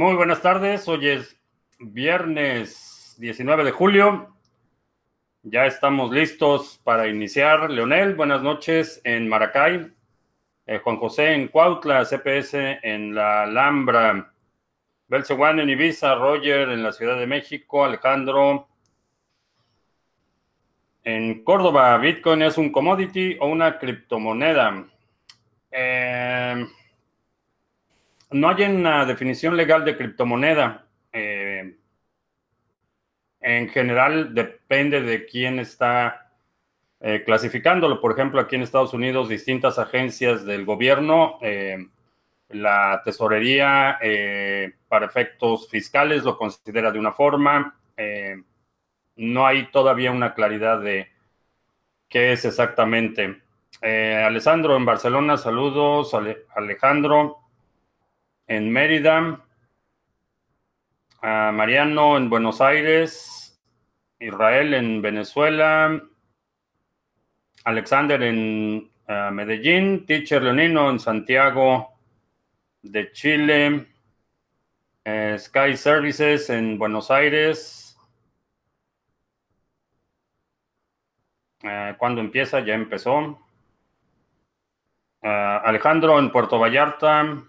Muy buenas tardes, hoy es viernes 19 de julio. Ya estamos listos para iniciar. Leonel, buenas noches en Maracay. Eh, Juan José en Cuautla, CPS en la Alhambra. Belceguán en Ibiza, Roger en la Ciudad de México, Alejandro en Córdoba. ¿Bitcoin es un commodity o una criptomoneda? Eh, no hay una definición legal de criptomoneda. Eh, en general depende de quién está eh, clasificándolo. Por ejemplo, aquí en Estados Unidos, distintas agencias del gobierno, eh, la tesorería para efectos fiscales lo considera de una forma. no hay todavía una claridad de qué es exactamente. Alessandro en Barcelona, saludos. Alejandro en Mérida, Mariano en Buenos Aires, Israel en Venezuela, Alexander en Medellín, Teacher Leonino en Santiago de Chile, eh, Sky Services en Buenos Aires. Eh, ¿Cuándo empieza? Ya empezó. Alejandro en Puerto Vallarta.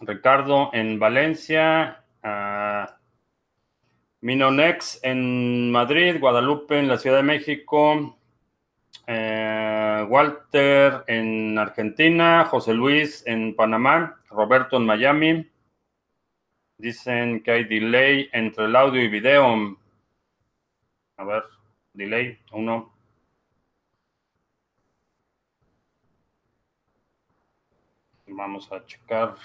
Ricardo en Valencia, Minonex en Madrid, Guadalupe en la Ciudad de México, eh, Walter en Argentina, José Luis en Panamá, Roberto en Miami. Dicen que hay delay entre el audio y video. A ver, delay, uno. Vamos a checar.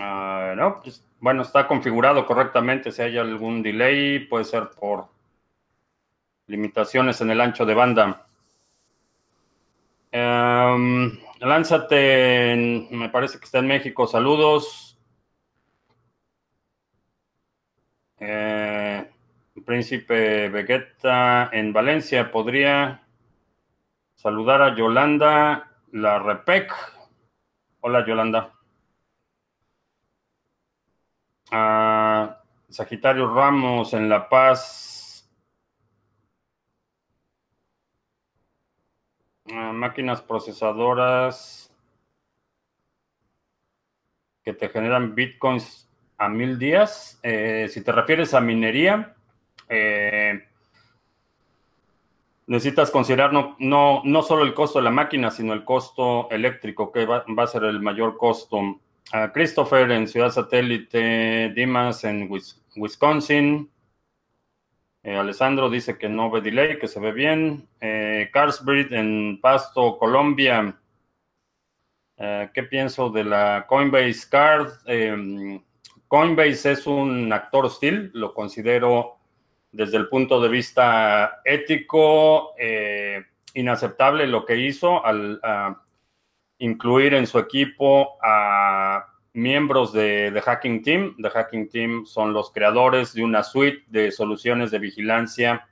Ah, no, pues, bueno, está configurado correctamente. Si hay algún delay, puede ser por limitaciones en el ancho de banda. Em, lánzate, me parece que está en México. Saludos. Eh, Príncipe Vegeta en Valencia. Podría saludar a Yolanda La Repec. Hola, Yolanda. A Sagitario Ramos en La Paz. máquinas procesadoras que te generan bitcoins a mil días. Eh, si te refieres a minería, eh, necesitas considerar no, no, no, solo el costo de la máquina, sino el costo eléctrico, que va a ser el mayor costo. Christopher en Ciudad Satélite, Dimas en Wisconsin. Eh, Alessandro dice que no ve delay, que se ve bien. Eh, Carsbridge en Pasto, Colombia. Eh, ¿Qué pienso de la Coinbase Card? Em, Coinbase es un actor hostil, lo considero desde el punto de vista ético inaceptable lo que hizo al incluir en su equipo a miembros de, The Hacking Team. The Hacking Team son los creadores de una suite de soluciones de vigilancia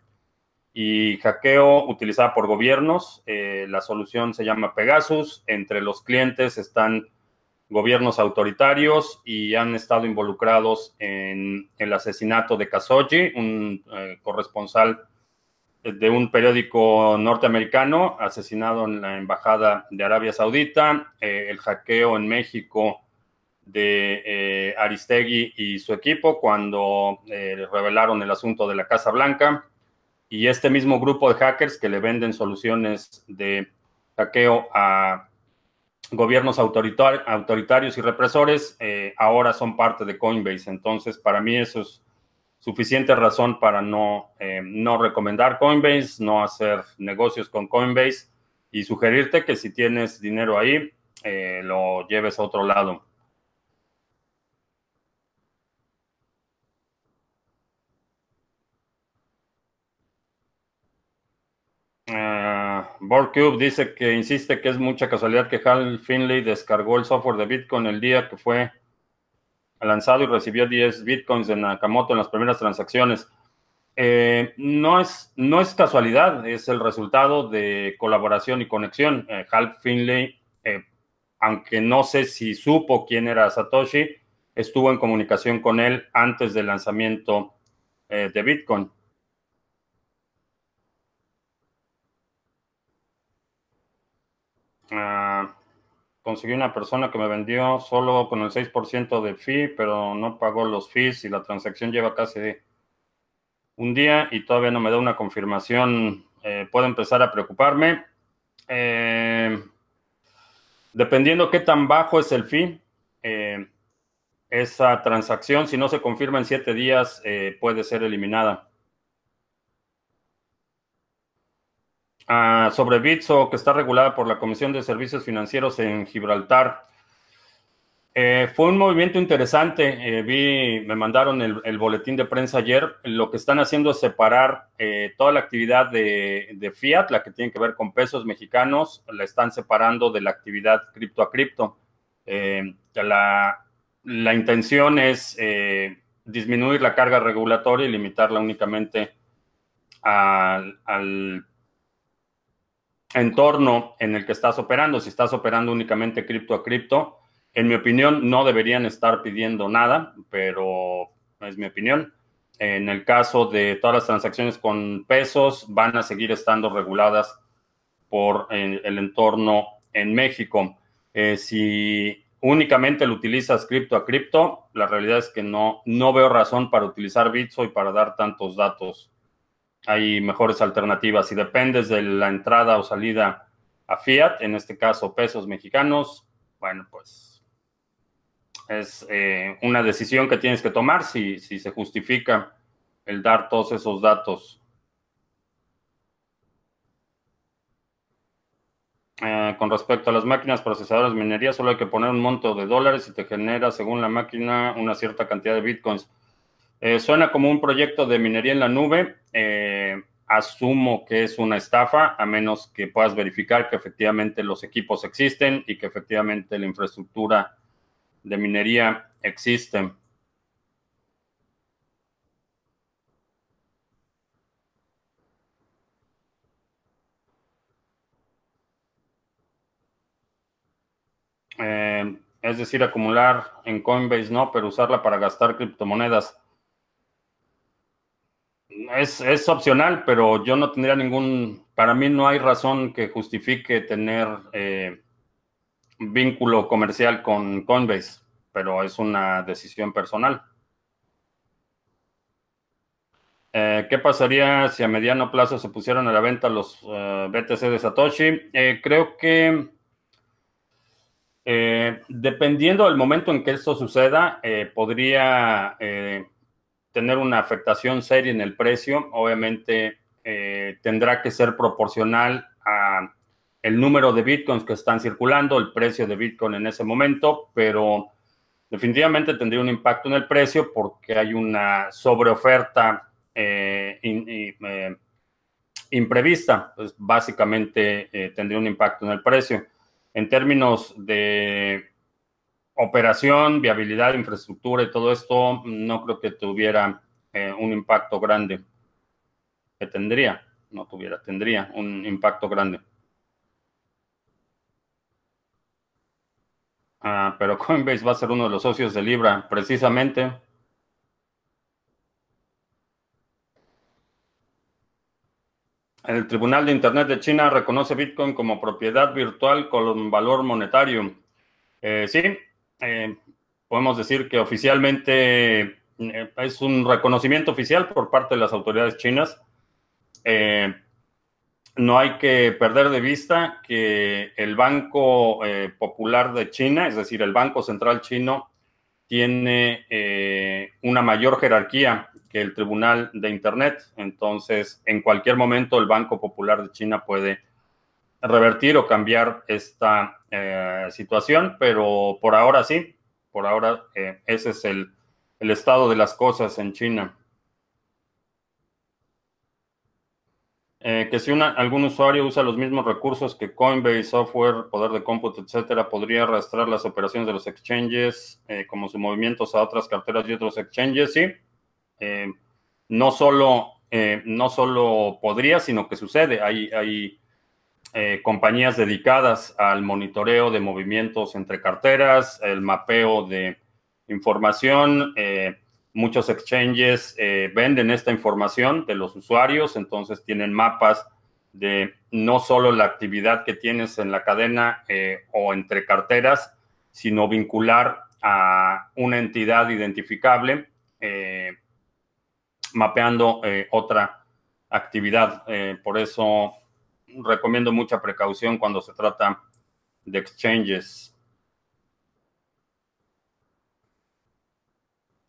y hackeo utilizada por gobiernos. Eh, la solución se llama Pegasus. Entre los clientes están gobiernos autoritarios y han estado involucrados en el asesinato de Khashoggi, un eh, corresponsal de un periódico norteamericano asesinado en la embajada de Arabia Saudita, eh, el hackeo en México de eh, Aristegui y su equipo cuando eh, revelaron el asunto de la Casa Blanca y este mismo grupo de hackers que le venden soluciones de hackeo a gobiernos autoritarios y represores ahora son parte de Coinbase. Entonces, para mí eso es suficiente razón para no, eh, no recomendar Coinbase, no hacer negocios con Coinbase y sugerirte que si tienes dinero ahí, eh, lo lleves a otro lado. Uh, dice que insiste que es mucha casualidad que Hal Finley descargó el software de Bitcoin el día que fue lanzado y recibió 10 bitcoins de Nakamoto en las primeras transacciones. Eh, no, es, no es casualidad, es el resultado de colaboración y conexión. Eh, Hal Finley, eh, aunque no sé si supo quién era Satoshi, estuvo en comunicación con él antes del lanzamiento de Bitcoin. Ah, conseguí una persona que me vendió solo con el 6% de fee, pero no pagó los fees y la transacción lleva casi un día y todavía no me da una confirmación. Eh, puedo empezar a preocuparme. Eh, dependiendo qué tan bajo es el fee, eh, esa transacción, si no se confirma en siete días, puede ser eliminada. Ah, sobre Bitso, que está regulada por la Comisión de Servicios Financieros en Gibraltar. Eh, fue un movimiento interesante. Eh, vi, me mandaron el, boletín de prensa ayer. Lo que están haciendo es separar eh, toda la actividad de, fiat, la que tiene que ver con pesos mexicanos, la están separando de la actividad cripto a cripto. La, la, intención es disminuir la carga regulatoria y limitarla únicamente al, al entorno en el que estás operando. Si estás operando únicamente cripto a cripto, en mi opinión, no deberían estar pidiendo nada, pero es mi opinión. En el caso de todas las transacciones con pesos, van a seguir estando reguladas por eh, el entorno en México. Eh, si únicamente lo utilizas cripto a cripto, la realidad es que no, no veo razón para utilizar Bitso y para dar tantos datos hay mejores alternativas. Si dependes de la entrada o salida a fiat, en este caso pesos mexicanos, bueno, pues es eh, una decisión que tienes que tomar si, si se justifica el dar todos esos datos. Eh, con respecto a las máquinas procesadoras minería, solo hay que poner un monto de dólares y te genera, según la máquina, una cierta cantidad de bitcoins. Eh, suena como un proyecto de minería en la nube. Eh, asumo que es una estafa, a menos que puedas verificar que efectivamente los equipos existen y que efectivamente la infraestructura de minería existe. Eh, es decir, acumular en Coinbase no, pero usarla para gastar criptomonedas es, opcional, pero yo no tendría ningún, para mí no hay razón que justifique tener eh, vínculo comercial con Coinbase, pero es una decisión personal. Eh, ¿Qué pasaría si a mediano plazo se pusieran a la venta los eh, BTC de Satoshi? creo que dependiendo del momento en que esto suceda, podría tener una afectación seria en el precio, obviamente eh, tendrá que ser proporcional a el número de bitcoins que están circulando, el precio de bitcoin en ese momento, pero definitivamente tendría un impacto en el precio porque hay una sobreoferta eh, eh, imprevista, pues básicamente tendría un impacto en el precio. En términos de operación, viabilidad, infraestructura y todo esto, no creo que tuviera eh, un impacto grande. Que tendría, no tuviera, tendría un impacto grande. Ah, pero Coinbase va a ser uno de los socios de Libra, precisamente. El Tribunal de Internet de China reconoce Bitcoin como propiedad virtual con valor monetario. Eh, sí, eh, podemos decir que oficialmente eh, es un reconocimiento oficial por parte de las autoridades chinas. Eh, no hay que perder de vista que el Banco Popular de China, es decir, el Banco Central chino, tiene una mayor jerarquía que el Tribunal de Internet. Entonces, en cualquier momento el Banco Popular de China puede revertir o cambiar esta eh, situación, pero por ahora sí, por ahora eh, ese es el, estado de las cosas en China. Eh, que si algún usuario usa los mismos recursos que Coinbase, software, poder de cómputo, etcétera, podría arrastrar las operaciones de los exchanges como sus movimientos a otras carteras y otros exchanges, sí. no solo no solo podría, sino que sucede. Hay, hay compañías dedicadas al monitoreo de movimientos entre carteras, el mapeo de información. muchos exchanges venden esta información de los usuarios, entonces tienen mapas de no solo la actividad que tienes en la cadena o entre carteras, sino vincular a una entidad identificable eh, mapeando eh, otra actividad. Eh, por eso recomiendo mucha precaución cuando se trata de exchanges.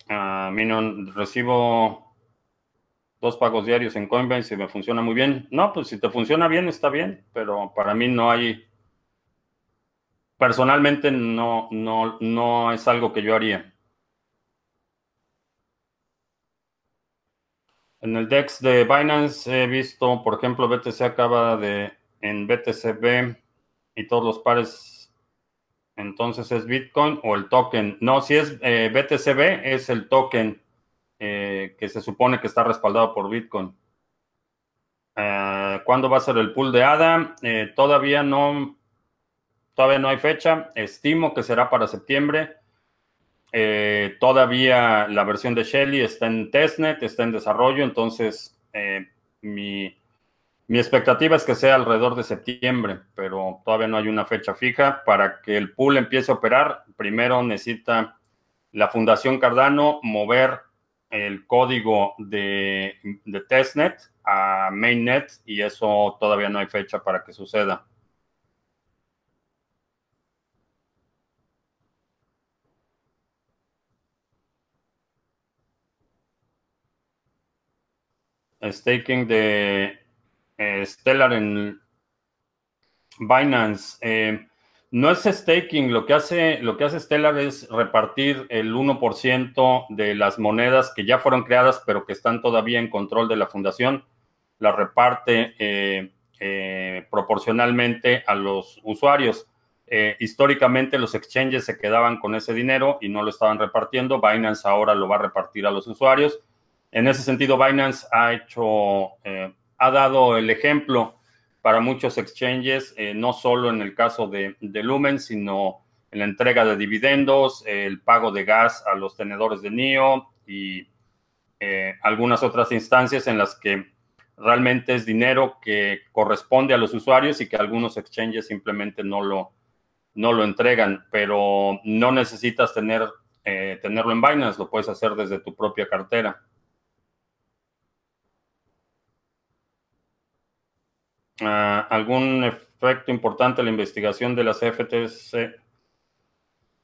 Uh, Minon, recibo dos pagos diarios en Coinbase y me funciona muy bien. No, pues si te funciona bien, está bien, pero para mí no hay personalmente no, no, no es algo que yo haría. En el DEX de Binance he visto, por ejemplo, BTC acaba de en BTCB y todos los pares, entonces es Bitcoin o el token. No, si es eh, BTCB, es el token eh, que se supone que está respaldado por Bitcoin. Eh, ¿Cuándo va a ser el pool de ADA? todavía no, Todavía no hay fecha, estimo que será para septiembre. Eh, todavía la versión de Shelly está en testnet, está en desarrollo, entonces eh, mi, mi, expectativa es que sea alrededor de septiembre, pero todavía no hay una fecha fija. Para que el pool empiece a operar, primero necesita la Fundación Cardano mover el código de, de testnet a mainnet y eso todavía no hay fecha para que suceda. Staking de eh, Stellar en Binance. Eh, no es staking, lo que, hace, lo que hace Stellar es repartir el 1% de las monedas que ya fueron creadas, pero que están todavía en control de la fundación. La reparte eh, proporcionalmente a los usuarios. históricamente los exchanges se quedaban con ese dinero y no lo estaban repartiendo. Binance ahora lo va a repartir a los usuarios en ese sentido, Binance ha hecho, eh, ha dado el ejemplo para muchos exchanges, eh, no solo en el caso de, Lumen, sino en la entrega de dividendos, el pago de gas a los tenedores de NIO y eh, algunas otras instancias en las que realmente es dinero que corresponde a los usuarios y que algunos exchanges simplemente no lo, no lo entregan, pero no necesitas tener, tenerlo en Binance, lo puedes hacer desde tu propia cartera. Algún efecto importante la investigación de las FTC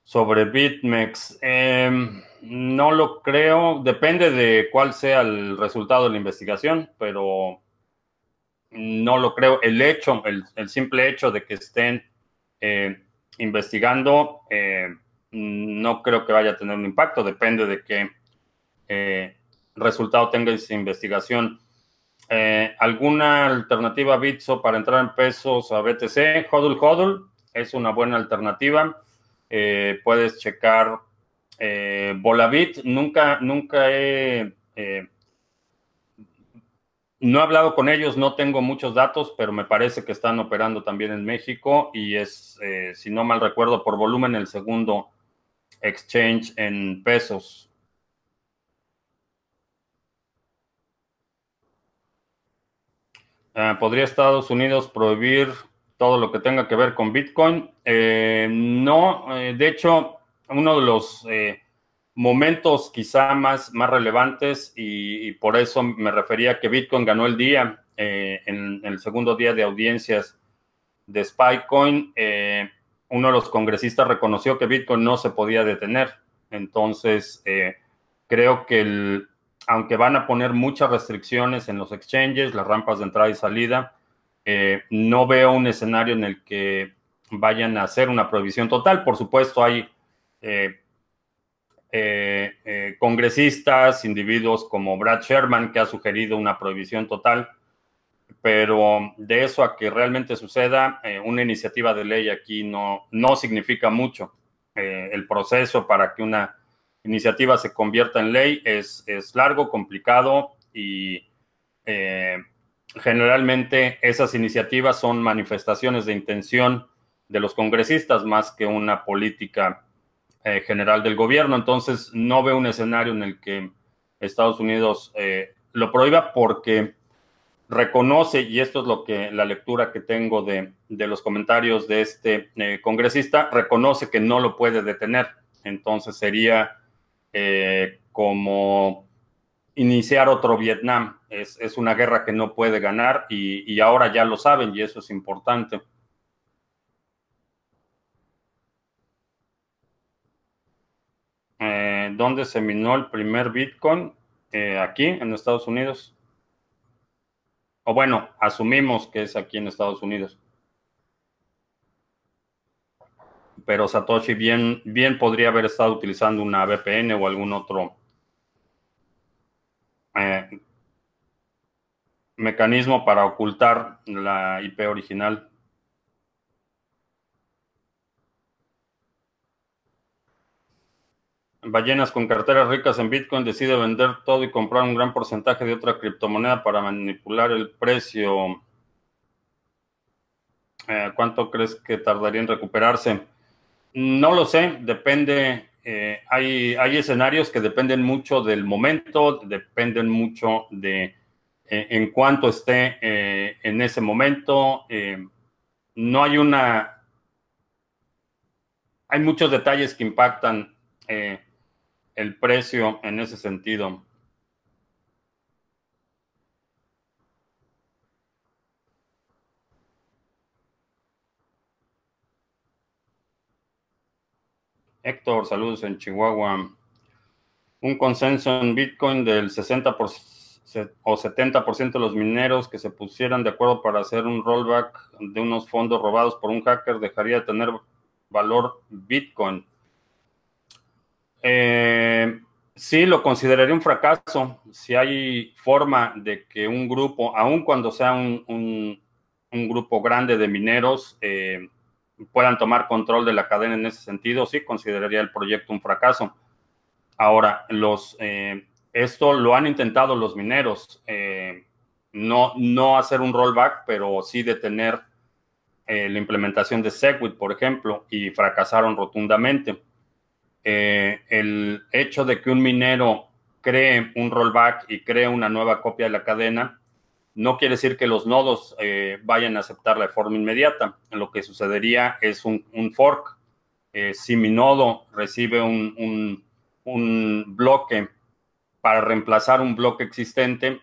sobre BitMEX. Em, no lo creo, depende de cuál sea el resultado de la investigación, pero no lo creo. El hecho, el, simple hecho de que estén eh, investigando, eh, no creo que vaya a tener un impacto, depende de qué eh, resultado tenga esa investigación. Eh, ¿Alguna alternativa Bitso para entrar en pesos a BTC? Hodl Hodl es una buena alternativa. Eh, puedes checar eh, Volabit. Nunca, nunca he... no he hablado con ellos, no tengo muchos datos, pero me parece que están operando también en México y es, si no mal recuerdo, por volumen el segundo exchange en pesos. Eh, ¿Podría Estados Unidos prohibir todo lo que tenga que ver con Bitcoin? Eh, no, eh, de hecho, uno de los momentos quizá más, más relevantes y, por eso me refería que Bitcoin ganó el día en, el segundo día de audiencias de Spycoin. uno de los congresistas reconoció que Bitcoin no se podía detener. Entonces, creo que el, aunque van a poner muchas restricciones en los exchanges, las rampas de entrada y salida, eh, no veo un escenario en el que vayan a hacer una prohibición total. Por supuesto, hay eh, eh, congresistas, individuos como Brad Sherman, que ha sugerido una prohibición total, pero de eso a que realmente suceda, una iniciativa de ley aquí no, no significa mucho. el proceso para que una iniciativa se convierta en ley es, es largo, complicado y eh, generalmente esas iniciativas son manifestaciones de intención de los congresistas más que una política eh, general del gobierno. Entonces, no veo un escenario en el que Estados Unidos eh, lo prohíba porque reconoce, y esto es lo que la lectura que tengo de, los comentarios de este congresista, reconoce que no lo puede detener. Entonces sería como iniciar otro Vietnam. Es, una guerra que no puede ganar y, ahora ya lo saben y eso es importante. Eh, ¿Dónde se minó el primer Bitcoin? Eh, aquí, en Estados Unidos. O bueno, asumimos que es aquí en Estados Unidos. Pero Satoshi bien, bien podría haber estado utilizando una VPN o algún otro eh, mecanismo para ocultar la IP original. Ballenas con carteras ricas en Bitcoin decide vender todo y comprar un gran porcentaje de otra criptomoneda para manipular el precio. Eh, ¿Cuánto crees que tardaría en recuperarse? No lo sé, depende eh, hay, hay, escenarios que dependen mucho del momento, dependen mucho de eh, en cuanto esté eh, en ese momento. no hay una... Hay muchos detalles que impactan el precio en ese sentido. Héctor, saludos en Chihuahua. Un consenso en Bitcoin del 60% o 70% de los mineros que se pusieran de acuerdo para hacer un rollback de unos fondos robados por un hacker dejaría de tener valor Bitcoin. Eh, sí, lo consideraría un fracaso. Si hay forma de que un grupo, aun cuando sea un, grupo grande de mineros, eh, puedan tomar control de la cadena en ese sentido, sí consideraría el proyecto un fracaso. Ahora, los, eh, esto lo han intentado los mineros, eh, no, no hacer un rollback, pero sí detener eh, la implementación de Segwit, por ejemplo, y fracasaron rotundamente. el hecho de que un minero cree un rollback y cree una nueva copia de la cadena no quiere decir que los nodos eh, vayan a aceptarla de forma inmediata. Lo que sucedería es un, fork. Eh, si mi nodo recibe un, bloque para reemplazar un bloque existente,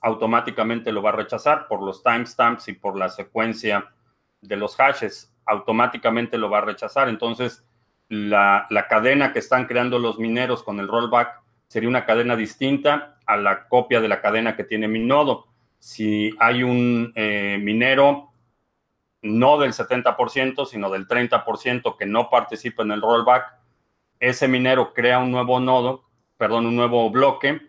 automáticamente lo va a rechazar por los timestamps y por la secuencia de los hashes. Automáticamente lo va a rechazar. Entonces, la, la cadena que están creando los mineros con el rollback sería una cadena distinta a la copia de la cadena que tiene mi nodo si hay un eh, minero no del 70%, sino del 30% que no participa en el rollback, ese minero crea un nuevo nodo, perdón, un nuevo bloque,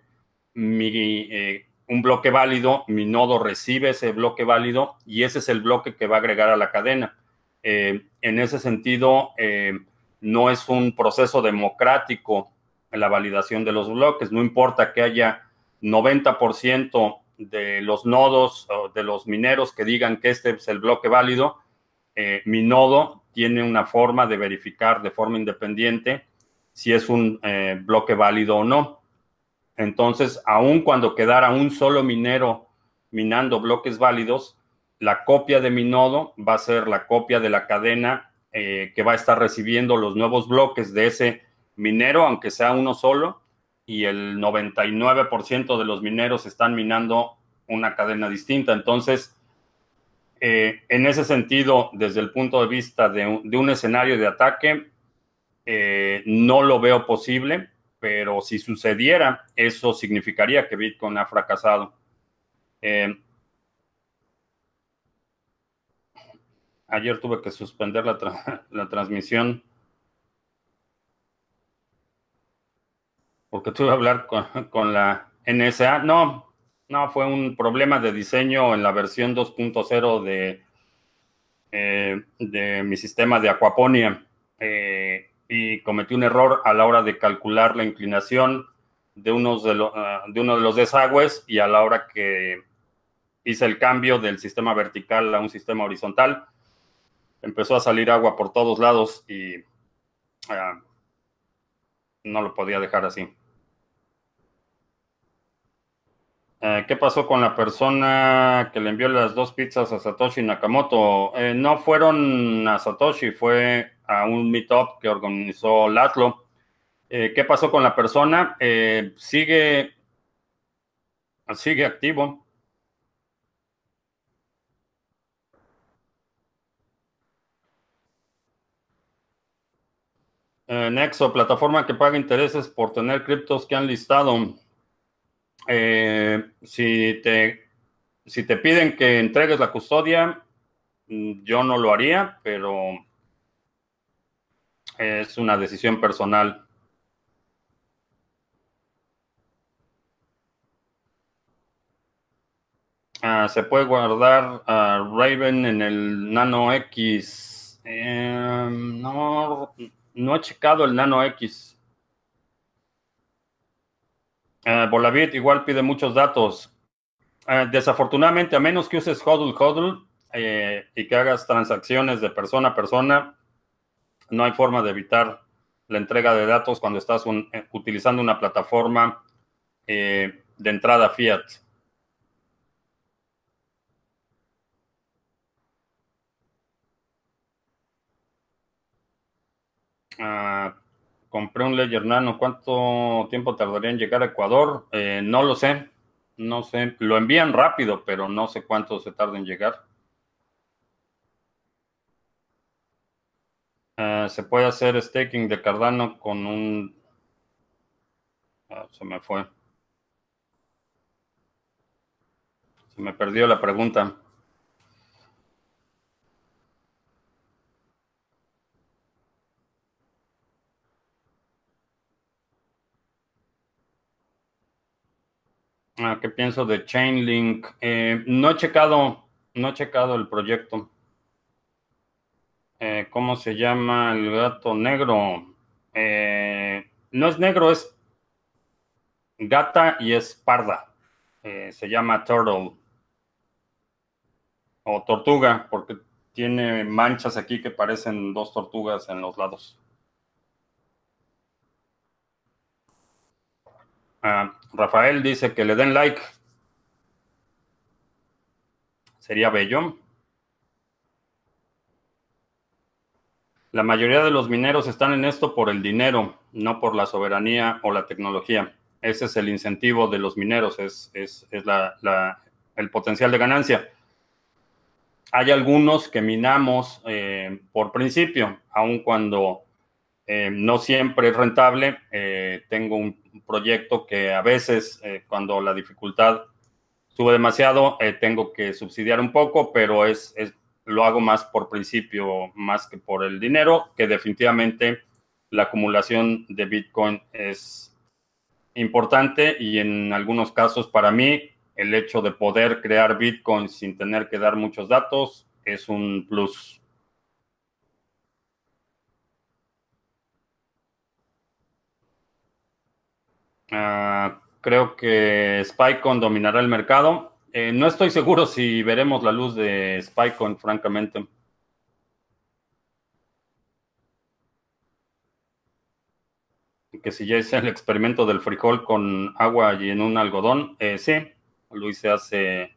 eh, un bloque válido, mi nodo recibe ese bloque válido y ese es el bloque que va a agregar a la cadena. Eh, en ese sentido, no es un proceso democrático la validación de los bloques, no importa que haya 90% de los nodos o de los mineros que digan que este es el bloque válido, eh, mi nodo tiene una forma de verificar de forma independiente si es un eh, bloque válido o no. Entonces, aun cuando quedara un solo minero minando bloques válidos, la copia de mi nodo va a ser la copia de la cadena eh, que va a estar recibiendo los nuevos bloques de ese minero, aunque sea uno solo, y el 99% de los mineros están minando una cadena distinta. Entonces, eh, en ese sentido, desde el punto de vista de un, escenario de ataque, eh, no lo veo posible, pero si sucediera, eso significaría que Bitcoin ha fracasado. Eh, ayer tuve que suspender la transmisión porque tuve que hablar con, la NSA. No, no, fue un problema de diseño en la versión 2.0 de, eh, de mi sistema de Aquaponia. Eh, y cometí un error a la hora de calcular la inclinación de, unos de, ah, de uno de los desagües y a la hora que hice el cambio del sistema vertical a un sistema horizontal. Empezó a salir agua por todos lados y ah, no lo podía dejar así. Eh, ¿Qué pasó con la persona que le envió las dos pizzas a Satoshi Nakamoto? Eh, no fueron a Satoshi, fue a un meetup que organizó Laszlo. Eh, ¿Qué pasó con la persona? sigue, sigue activo. Nexo, plataforma que paga intereses por tener criptos que han listado. Eh, si, te, si te piden que entregues la custodia, mm, yo no lo haría, pero es una decisión personal. Ah, se puede guardar Raven en el Nano X. Em, no, no he checado el Nano X. Uh, Volavit igual pide muchos datos. Eh, desafortunadamente, a menos que uses HODL HODL eh, y que hagas transacciones de persona a persona, no hay forma de evitar la entrega de datos cuando estás utilizando una plataforma de entrada fiat. Uh, compré un Ledger Nano. ¿Cuánto tiempo tardaría en llegar a Ecuador? Eh, no lo sé. No sé. Lo envían rápido, pero no sé cuánto se tarda en llegar. Eh, se puede hacer staking de Cardano con un... Ah, se me fue. Se me perdió la pregunta. ¿Qué pienso de Chainlink? Eh, no he checado, no he checado el proyecto. Eh, ¿Cómo se llama el gato negro? Eh, no es negro, es gata y es parda. se llama turtle o tortuga porque tiene manchas aquí que parecen dos tortugas en los lados. Ah, Rafael dice que le den like. Sería bello. La mayoría de los mineros están en esto por el dinero, no por la soberanía o la tecnología. Ese es el incentivo de los mineros, es, el potencial de ganancia. Hay algunos que minamos eh, por principio, aun cuando eh, no siempre es rentable. Eh, tengo un proyecto que a veces, eh, cuando la dificultad sube demasiado, tengo que subsidiar un poco, pero es, lo hago más por principio, más que por el dinero, que definitivamente la acumulación de Bitcoin es importante y en algunos casos para mí el hecho de poder crear Bitcoin sin tener que dar muchos datos es un plus. Ah, creo que Spycon dominará el mercado. Eh, no estoy seguro si veremos la luz de Spycon, francamente. Que si ya hice el experimento del frijol con agua y en un algodón, eh, sí, lo hice hace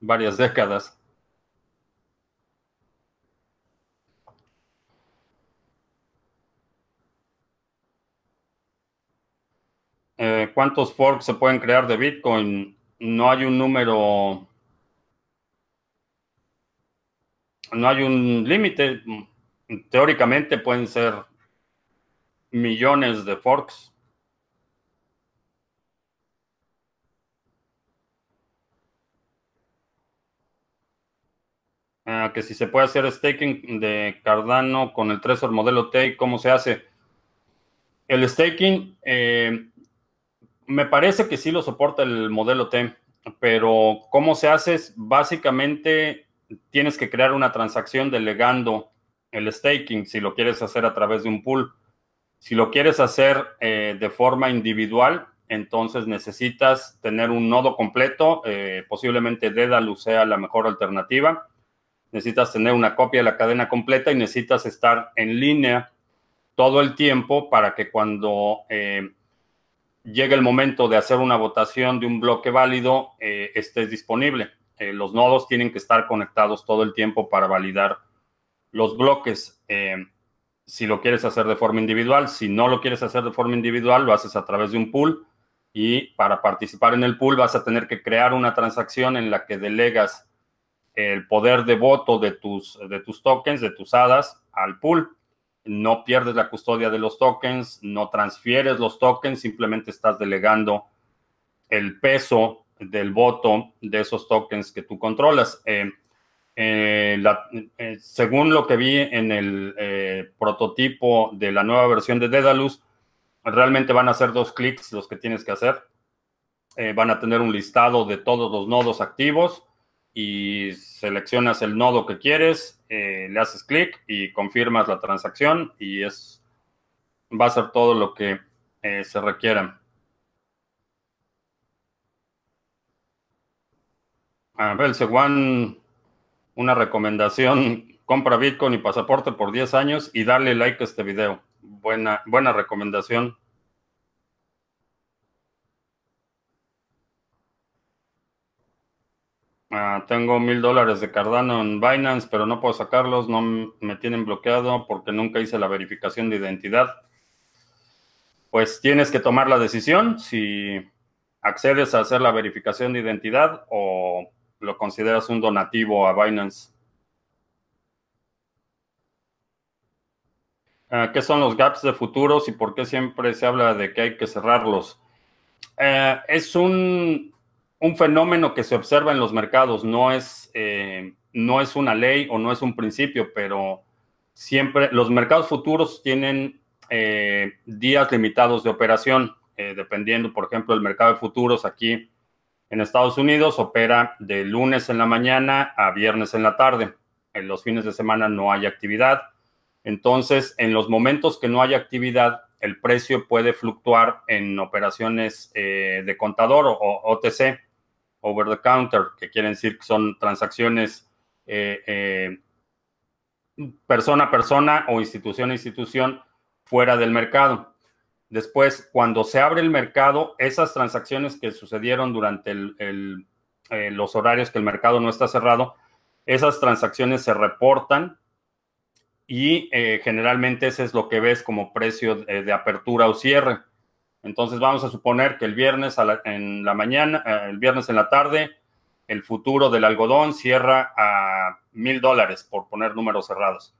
varias décadas. Eh, ¿Cuántos forks se pueden crear de Bitcoin? No hay un número, no hay un límite. Teóricamente pueden ser millones de forks. Ah, que si se puede hacer staking de Cardano con el Trezor modelo T, ¿cómo se hace? El staking, eh, me parece que sí lo soporta el modelo T, pero ¿cómo se hace? Básicamente tienes que crear una transacción delegando el staking si lo quieres hacer a través de un pool. Si lo quieres hacer eh, de forma individual, entonces necesitas tener un nodo completo, eh, posiblemente Dedalus sea la mejor alternativa. Necesitas tener una copia de la cadena completa y necesitas estar en línea todo el tiempo para que cuando eh, llegue el momento de hacer una votación de un bloque válido, eh, estés disponible. los nodos tienen que estar conectados todo el tiempo para validar los bloques si lo quieres hacer de forma individual. Si no lo quieres hacer de forma individual, lo haces a través de un pool y para participar en el pool vas a tener que crear una transacción en la que delegas el poder de voto de tus, de tus tokens, de tus hadas al pool. No pierdes la custodia de los tokens, no transfieres los tokens, simplemente estás delegando el peso del voto de esos tokens que tú controlas. Eh, eh, eh, según lo que vi en el prototipo de la nueva versión de Dedalus, realmente van a ser dos clics los que tienes que hacer. van a tener un listado de todos los nodos activos y seleccionas el nodo que quieres, le haces clic y confirmas la transacción y es va a ser todo lo que se requiera. A ver, Seguan una recomendación, compra Bitcoin y pasaporte por 10 años y dale like a este video. Buena, buena recomendación. Ah, tengo mil dólares de Cardano en Binance, pero no puedo sacarlos, no me tienen bloqueado porque nunca hice la verificación de identidad. Pues tienes que tomar la decisión si accedes a hacer la verificación de identidad o lo consideras un donativo a Binance. Ah, ¿Qué son los gaps de futuros y por qué siempre se habla de que hay que cerrarlos? Eh, es un, fenómeno que se observa en los mercados, no es, eh, no es una ley o no es un principio, pero siempre los mercados futuros tienen eh, días limitados de operación, dependiendo, por ejemplo, el mercado de futuros aquí en Estados Unidos opera de lunes en la mañana a viernes en la tarde. En los fines de semana no hay actividad. Entonces, en los momentos que no hay actividad, el precio puede fluctuar en operaciones eh, de contador o, OTC, over the counter, que quieren decir que son transacciones eh, eh, persona a persona o institución a institución fuera del mercado. Después, cuando se abre el mercado, esas transacciones que sucedieron durante eh, los horarios que el mercado no está cerrado, esas transacciones se reportan y generalmente ese es lo que ves como precio de, apertura o cierre. Entonces vamos a suponer que el viernes en la mañana, eh, el viernes en la tarde, el futuro del algodón cierra a mil dólares, por poner números cerrados.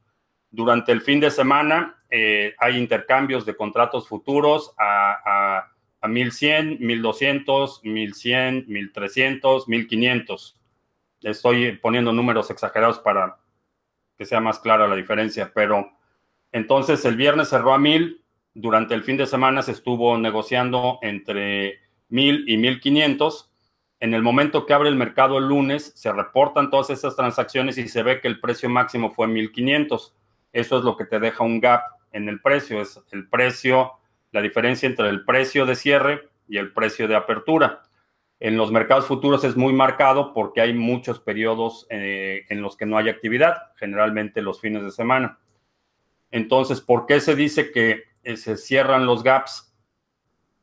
Durante el fin de semana eh, hay intercambios de contratos futuros a, a, a 1100, 1200, 1100, 1300, 1500. Estoy poniendo números exagerados para que sea más clara la diferencia, pero entonces el viernes cerró a 1000. Durante el fin de semana se estuvo negociando entre 1000 y 1500. En el momento que abre el mercado el lunes, se reportan todas esas transacciones y se ve que el precio máximo fue 1500 eso es lo que te deja un gap en el precio, es el precio, la diferencia entre el precio de cierre y el precio de apertura. En los mercados futuros es muy marcado porque hay muchos periodos eh, en los que no hay actividad, generalmente los fines de semana. Entonces, ¿por qué se dice que se cierran los gaps?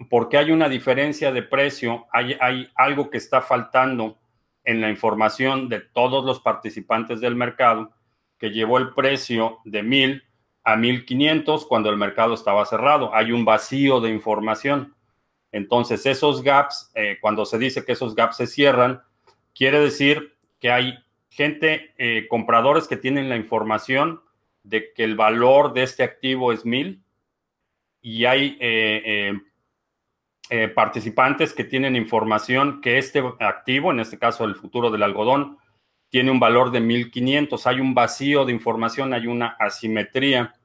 Porque hay una diferencia de precio, hay, hay algo que está faltando en la información de todos los participantes del mercado que llevó el precio de 1000 a 1500 cuando el mercado estaba cerrado. Hay un vacío de información. Entonces, esos gaps, eh, cuando se dice que esos gaps se cierran, quiere decir que hay gente, eh, compradores que tienen la información de que el valor de este activo es 1000 y hay eh, participantes que tienen información que este activo, en este caso el futuro del algodón, tiene un valor de 1500. Hay un vacío de información, hay una asimetría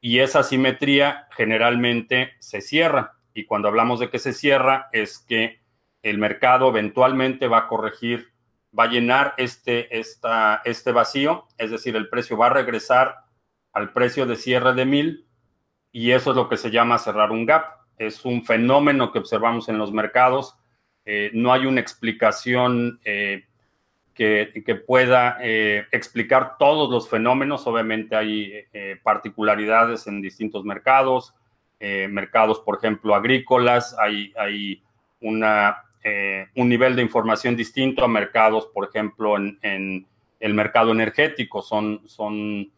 y esa asimetría generalmente se cierra. Y cuando hablamos de que se cierra es que el mercado eventualmente va a corregir, va a llenar este, esta, este vacío, es decir, el precio va a regresar al precio de cierre de 1000 y eso es lo que se llama cerrar un gap. es un fenómeno que observamos en los mercados. no hay una explicación que, pueda explicar todos los fenómenos. Obviamente hay particularidades en distintos mercados, mercados, por ejemplo, agrícolas, hay, un nivel de información distinto a mercados, por ejemplo, en, el mercado energético. Son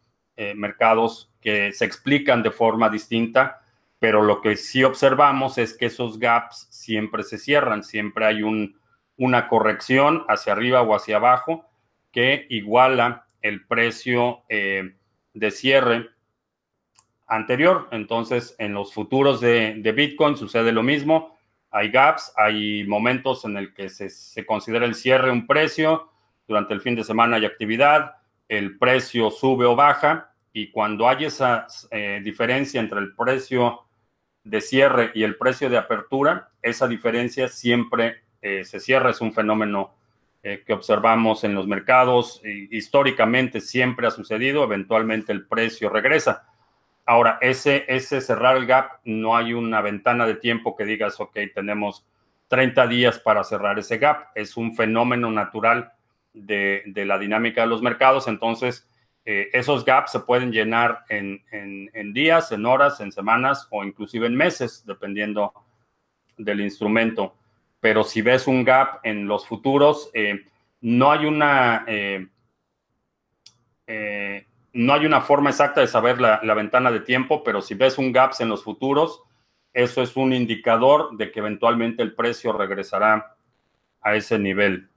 mercados que se explican de forma distinta, pero lo que sí observamos es que esos gaps siempre se cierran, siempre hay un, una corrección hacia arriba o hacia abajo que iguala el precio eh, de cierre anterior. Entonces, en los futuros de, Bitcoin sucede lo mismo. Hay gaps, hay momentos en el que se, se, considera el cierre un precio. Durante el fin de semana hay actividad, el precio sube o baja y cuando hay esa eh, diferencia entre el precio de cierre y el precio de apertura, esa diferencia siempre eh, se cierra. Es un fenómeno eh, que observamos en los mercados. históricamente siempre ha sucedido. Eventualmente el precio regresa. Ahora, ese, ese cerrar el gap, no hay una ventana de tiempo que digas, ok, tenemos 30 días para cerrar ese gap. Es un fenómeno natural de, de la dinámica de los mercados. Entonces, eh, esos gaps se pueden llenar en, días, en horas, en semanas o inclusive en meses, dependiendo del instrumento. Pero si ves un gap en los futuros, eh, no hay una... Eh, no hay una forma exacta de saber la, la, ventana de tiempo, pero si ves un gap en los futuros, eso es un indicador de que eventualmente el precio regresará a ese nivel.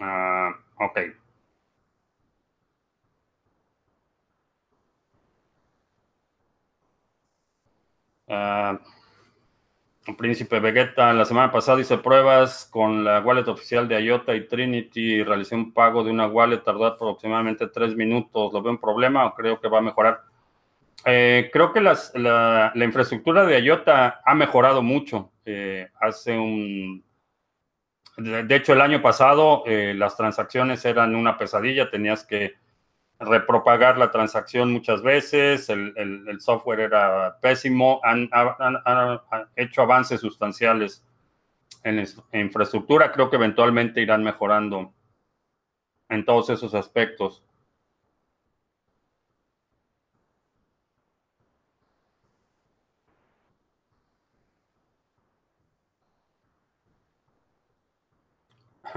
Ah, ok. Uh, Príncipe Vegeta, la semana pasada hice pruebas con la wallet oficial de IOTA y Trinity realicé un pago de una wallet, tardó aproximadamente tres minutos. ¿Lo veo un problema o creo que va a mejorar? Eh, creo que la, infraestructura de IOTA ha mejorado mucho. Eh, hace un de, hecho, el año pasado eh, las transacciones eran una pesadilla, tenías que repropagar la transacción muchas veces, el, software era pésimo, han, hecho avances sustanciales en, en infraestructura, creo que eventualmente irán mejorando en todos esos aspectos.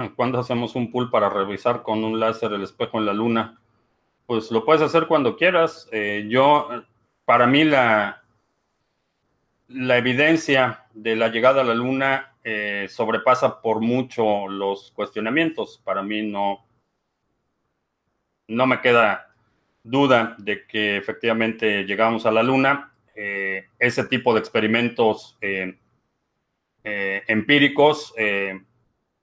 ¿Cuándo hacemos un pool para revisar con un láser el espejo en la luna? Pues lo puedes hacer cuando quieras. Eh, yo, para mí, la, la evidencia de la llegada a la luna eh, sobrepasa por mucho los cuestionamientos. Para mí no, no me queda duda de que efectivamente llegamos a la luna. Eh, ese tipo de experimentos empíricos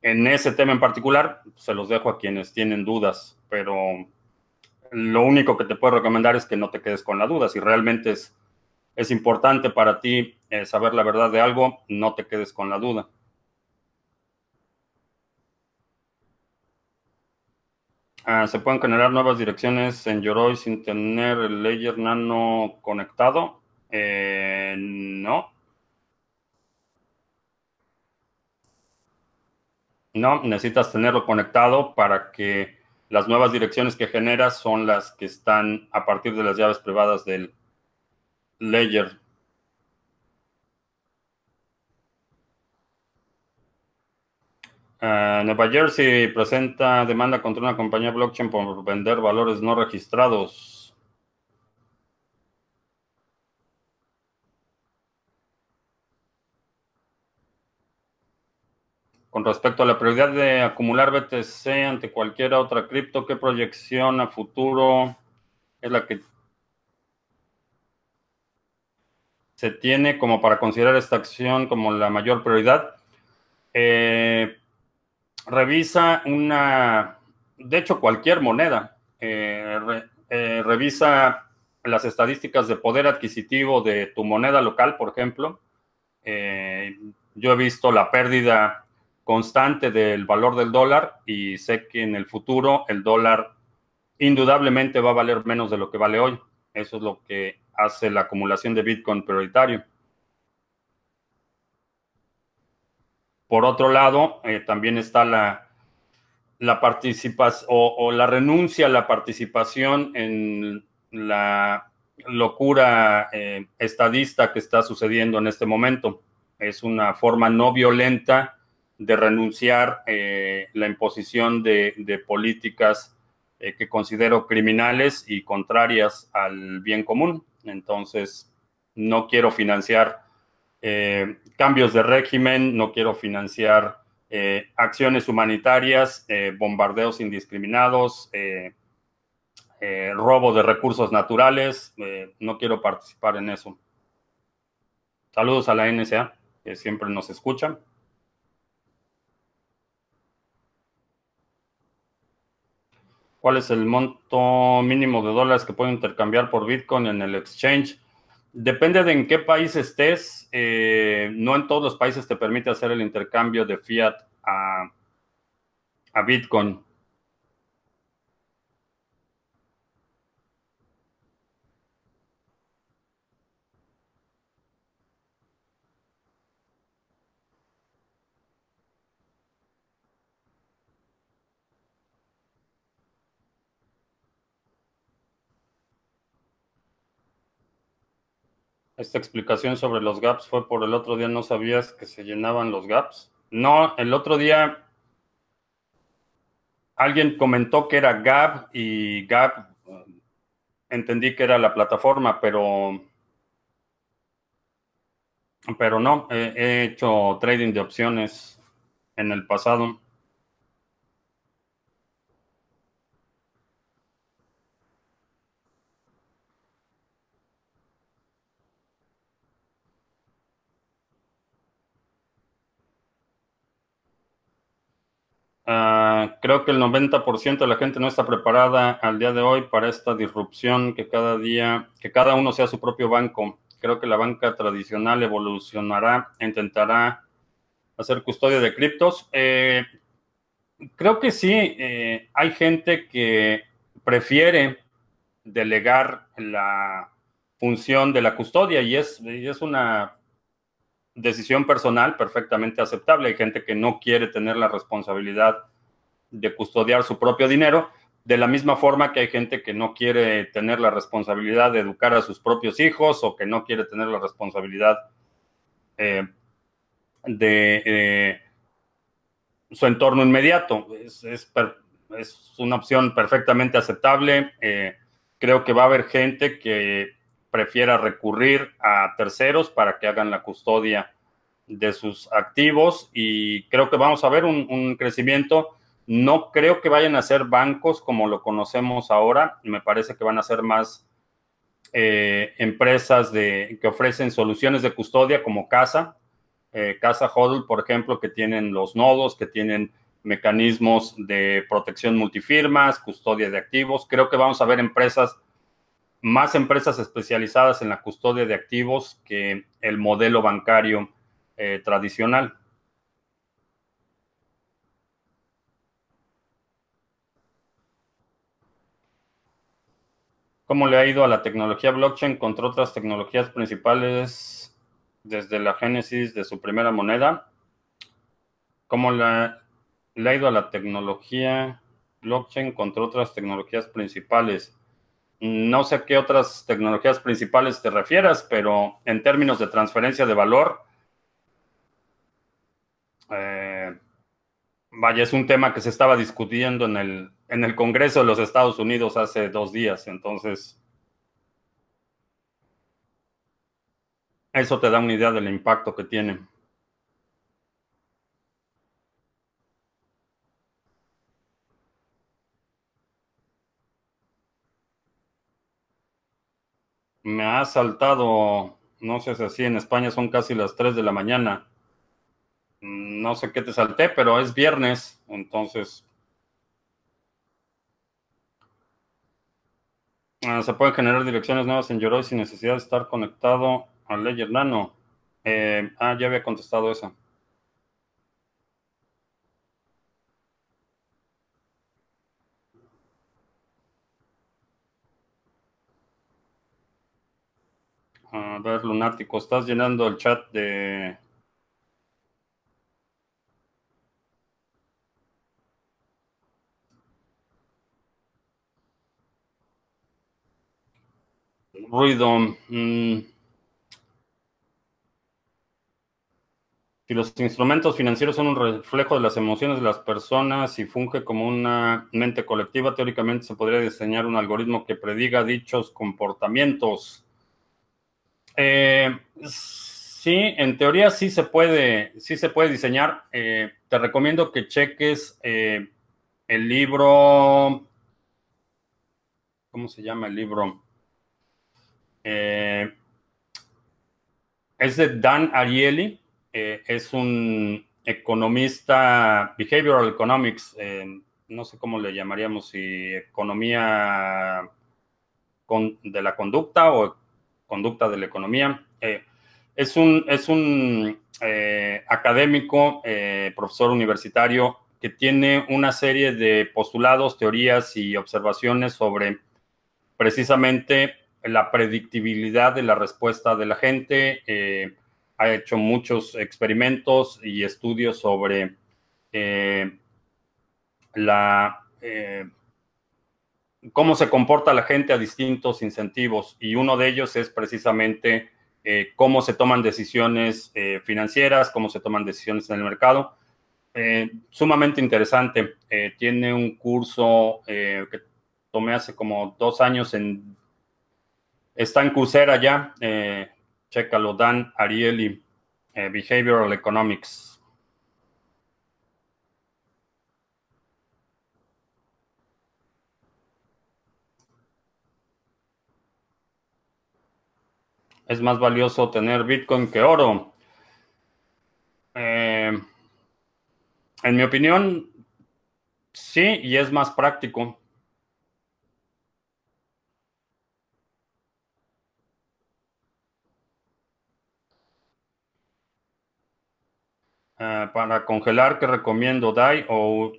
en ese tema en particular, se los dejo a quienes tienen dudas, pero lo único que te puedo recomendar es que no te quedes con la duda. Si realmente es, importante para ti eh, saber la verdad de algo, no te quedes con la duda. Ah, ¿Se pueden generar nuevas direcciones en Yoroi sin tener el layer nano conectado? Eh, no. No, necesitas tenerlo conectado para que las nuevas direcciones que generas son las que están a partir de las llaves privadas del ledger. Uh, Nueva Jersey presenta demanda contra una compañía blockchain por vender valores no registrados. Con respecto a la prioridad de acumular BTC ante cualquier otra cripto, ¿qué proyección a futuro es la que se tiene como para considerar esta acción como la mayor prioridad? Eh, revisa una, de hecho cualquier moneda, eh, eh, revisa las estadísticas de poder adquisitivo de tu moneda local, por ejemplo. yo he visto la pérdida constante del valor del dólar y sé que en el futuro el dólar indudablemente va a valer menos de lo que vale hoy. Eso es lo que hace la acumulación de Bitcoin prioritario. Por otro lado, eh, también está la, la participación o, la renuncia a la participación en la locura eh, estadista que está sucediendo en este momento. Es una forma no violenta de renunciar eh, la imposición de, políticas eh, que considero criminales y contrarias al bien común. Entonces, no quiero financiar eh, cambios de régimen, no quiero financiar eh, acciones humanitarias, bombardeos indiscriminados, robo de recursos naturales, no quiero participar en eso. Saludos a la NSA, que siempre nos escuchan. ¿Cuál es el monto mínimo de dólares que puedo intercambiar por Bitcoin en el exchange? Depende de en qué país estés. Eh, no en todos los países te permite hacer el intercambio de fiat a, a Bitcoin. Esta explicación sobre los gaps fue por el otro día, no sabías que se llenaban los gaps. No, el otro día alguien comentó que era Gap y Gap entendí que era la plataforma, pero pero no, he hecho trading de opciones en el pasado. Ah, creo que el 90% de la gente no está preparada al día de hoy para esta disrupción que cada día, que cada uno sea su propio banco. Creo que la banca tradicional evolucionará, intentará hacer custodia de criptos. Eh, creo que sí, eh, hay gente que prefiere delegar la función de la custodia y es, y es una decisión personal perfectamente aceptable. Hay gente que no quiere tener la responsabilidad de custodiar su propio dinero, de la misma forma que hay gente que no quiere tener la responsabilidad de educar a sus propios hijos o que no quiere tener la responsabilidad eh, de eh, su entorno inmediato. Es, una opción perfectamente aceptable. Eh, creo que va a haber gente que prefiera recurrir a terceros para que hagan la custodia de sus activos y creo que vamos a ver un, crecimiento. No creo que vayan a ser bancos como lo conocemos ahora, me parece que van a ser más eh, empresas de, que ofrecen soluciones de custodia como Casa, eh, Casa Hodl, por ejemplo, que tienen los nodos, que tienen mecanismos de protección multifirmas, custodia de activos. Creo que vamos a ver empresas más empresas especializadas en la custodia de activos que el modelo bancario eh, tradicional. ¿Cómo le ha ido a la tecnología blockchain contra otras tecnologías principales desde la génesis de su primera moneda? ¿Cómo le, le ha ido a la tecnología blockchain contra otras tecnologías principales? No sé a qué otras tecnologías principales te refieras, pero en términos de transferencia de valor, eh, vaya, es un tema que se estaba discutiendo en el, en el Congreso de los Estados Unidos hace dos días, entonces eso te da una idea del impacto que tiene. Me ha saltado, no sé si así en España son casi las 3 de la mañana. No sé qué te salté, pero es viernes, entonces... Ah, se pueden generar direcciones nuevas en Yoroi sin necesidad de estar conectado al Ledger Nano. Eh, ah, ya había contestado esa. A ver, lunático, estás llenando el chat de... Ruido. Mm. Si los instrumentos financieros son un reflejo de las emociones de las personas y funge como una mente colectiva, teóricamente se podría diseñar un algoritmo que prediga dichos comportamientos. Eh, sí, en teoría sí se puede, sí se puede diseñar. Eh, te recomiendo que cheques eh, el libro. ¿Cómo se llama el libro? es de Dan Ariely es un economista, behavioral economics, no sé cómo le llamaríamos, si economía de la conducta o conducta de la economía. Eh, es un, es un académico, profesor universitario, que tiene una serie de postulados, teorías y observaciones sobre precisamente la predictibilidad de la respuesta de la gente, ha hecho muchos experimentos y estudios sobre eh, la, eh, cómo se comporta la gente a distintos incentivos y uno de ellos es precisamente eh, cómo se toman decisiones financieras, cómo se toman decisiones en el mercado. sumamente interesante. tiene un curso que tomé hace como dos años. Está en Coursera ya, Chécalo, Dan Ariely, eh, Behavioral Economics. Es más valioso tener Bitcoin que oro. Eh, en mi opinión, sí, y es más práctico. Ah, para congelar, ¿qué recomiendo? DAI o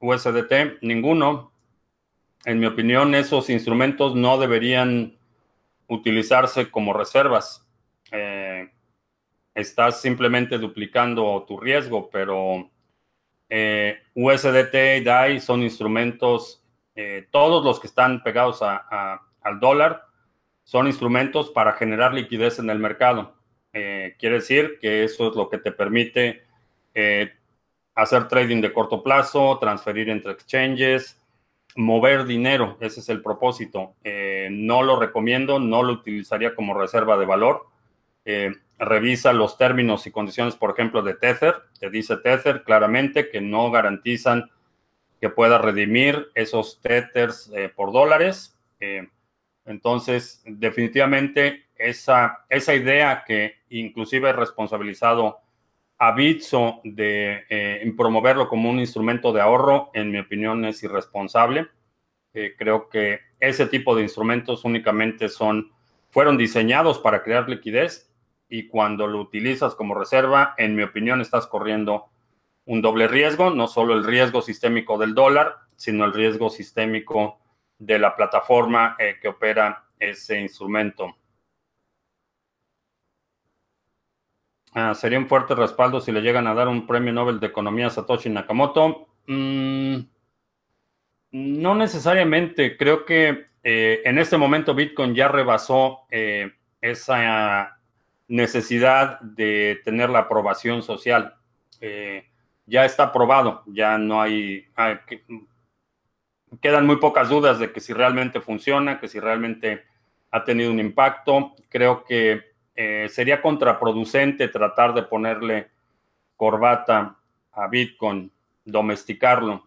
USDT? Ninguno. En mi opinión, esos instrumentos no deberían utilizarse como reservas. Eh, estás simplemente duplicando tu riesgo, pero eh, USDT y DAI son instrumentos, eh, todos los que están pegados al dólar son instrumentos para generar liquidez en el mercado. quiere decir que eso es lo que te permite hacer trading de corto plazo, transferir entre exchanges, mover dinero, ese es el propósito. Eh, no lo recomiendo, no lo utilizaría como reserva de valor. Eh, revisa los términos y condiciones, por ejemplo, de Tether. Te dice Tether claramente que no garantizan que pueda redimir esos Tethers por dólares. entonces, definitivamente, esa, esa idea que inclusive he responsabilizado a Bitso de eh, promoverlo como un instrumento de ahorro, en mi opinión, es irresponsable. Eh, creo que ese tipo de instrumentos únicamente son, fueron diseñados para crear liquidez y cuando lo utilizas como reserva, en mi opinión, estás corriendo un doble riesgo, no solo el riesgo sistémico del dólar, sino el riesgo sistémico de la plataforma eh, que opera ese instrumento. Ah, sería un fuerte respaldo si le llegan a dar un premio Nobel de Economía a Satoshi Nakamoto. Mm, no necesariamente. Creo que eh, en este momento Bitcoin ya rebasó eh, esa necesidad de tener la aprobación social. Eh, ya está aprobado, ya no hay, hay quedan muy pocas dudas de que si realmente funciona, que si realmente ha tenido un impacto. Creo que eh, sería contraproducente tratar de ponerle corbata a Bitcoin, domesticarlo.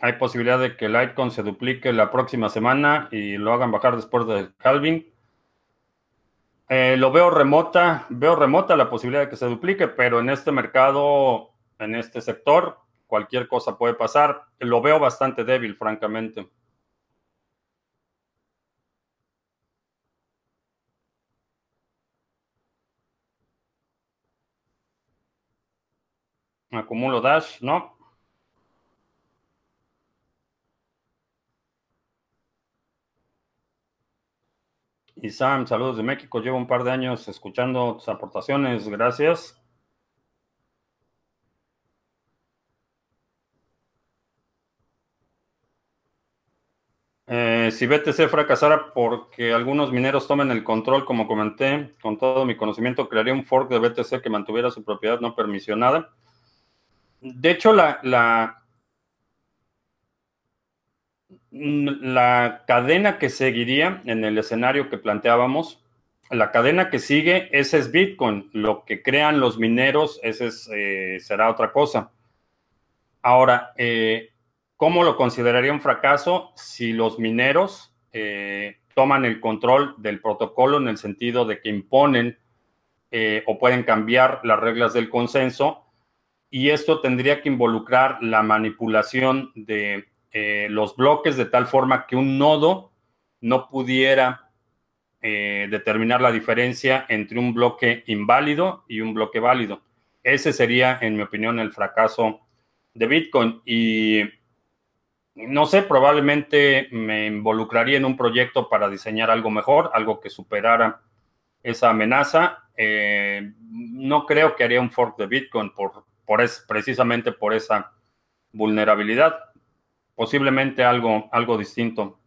Hay posibilidad de que Litecoin se duplique la próxima semana y lo hagan bajar después del halving. Eh, lo veo remota, veo remota la posibilidad de que se duplique, pero en este mercado, en este sector, cualquier cosa puede pasar. Lo veo bastante débil, francamente. Acumulo dash, ¿no? Y Sam, saludos de México. Llevo un par de años escuchando tus aportaciones. Gracias. Si BTC fracasara porque algunos mineros tomen el control, como comenté, con todo mi conocimiento, crearía un fork de BTC que mantuviera su propiedad no permisionada. De hecho, la, la, cadena que seguiría en el escenario que planteábamos, la cadena que sigue, ese es Bitcoin. Lo que crean los mineros, ese eh, será otra cosa. Ahora, eh, ¿Cómo lo consideraría un fracaso si los mineros eh, toman el control del protocolo en el sentido de que imponen eh, o pueden cambiar las reglas del consenso? Y esto tendría que involucrar la manipulación de eh, los bloques de tal forma que un nodo no pudiera determinar la diferencia entre un bloque inválido y un bloque válido. Ese sería, en mi opinión, el fracaso de Bitcoin. Y no sé, probablemente me involucraría en un proyecto para diseñar algo mejor, algo que superara esa amenaza. Eh, no creo que haría un fork de Bitcoin por, por es, precisamente por esa vulnerabilidad. Posiblemente algo, algo distinto.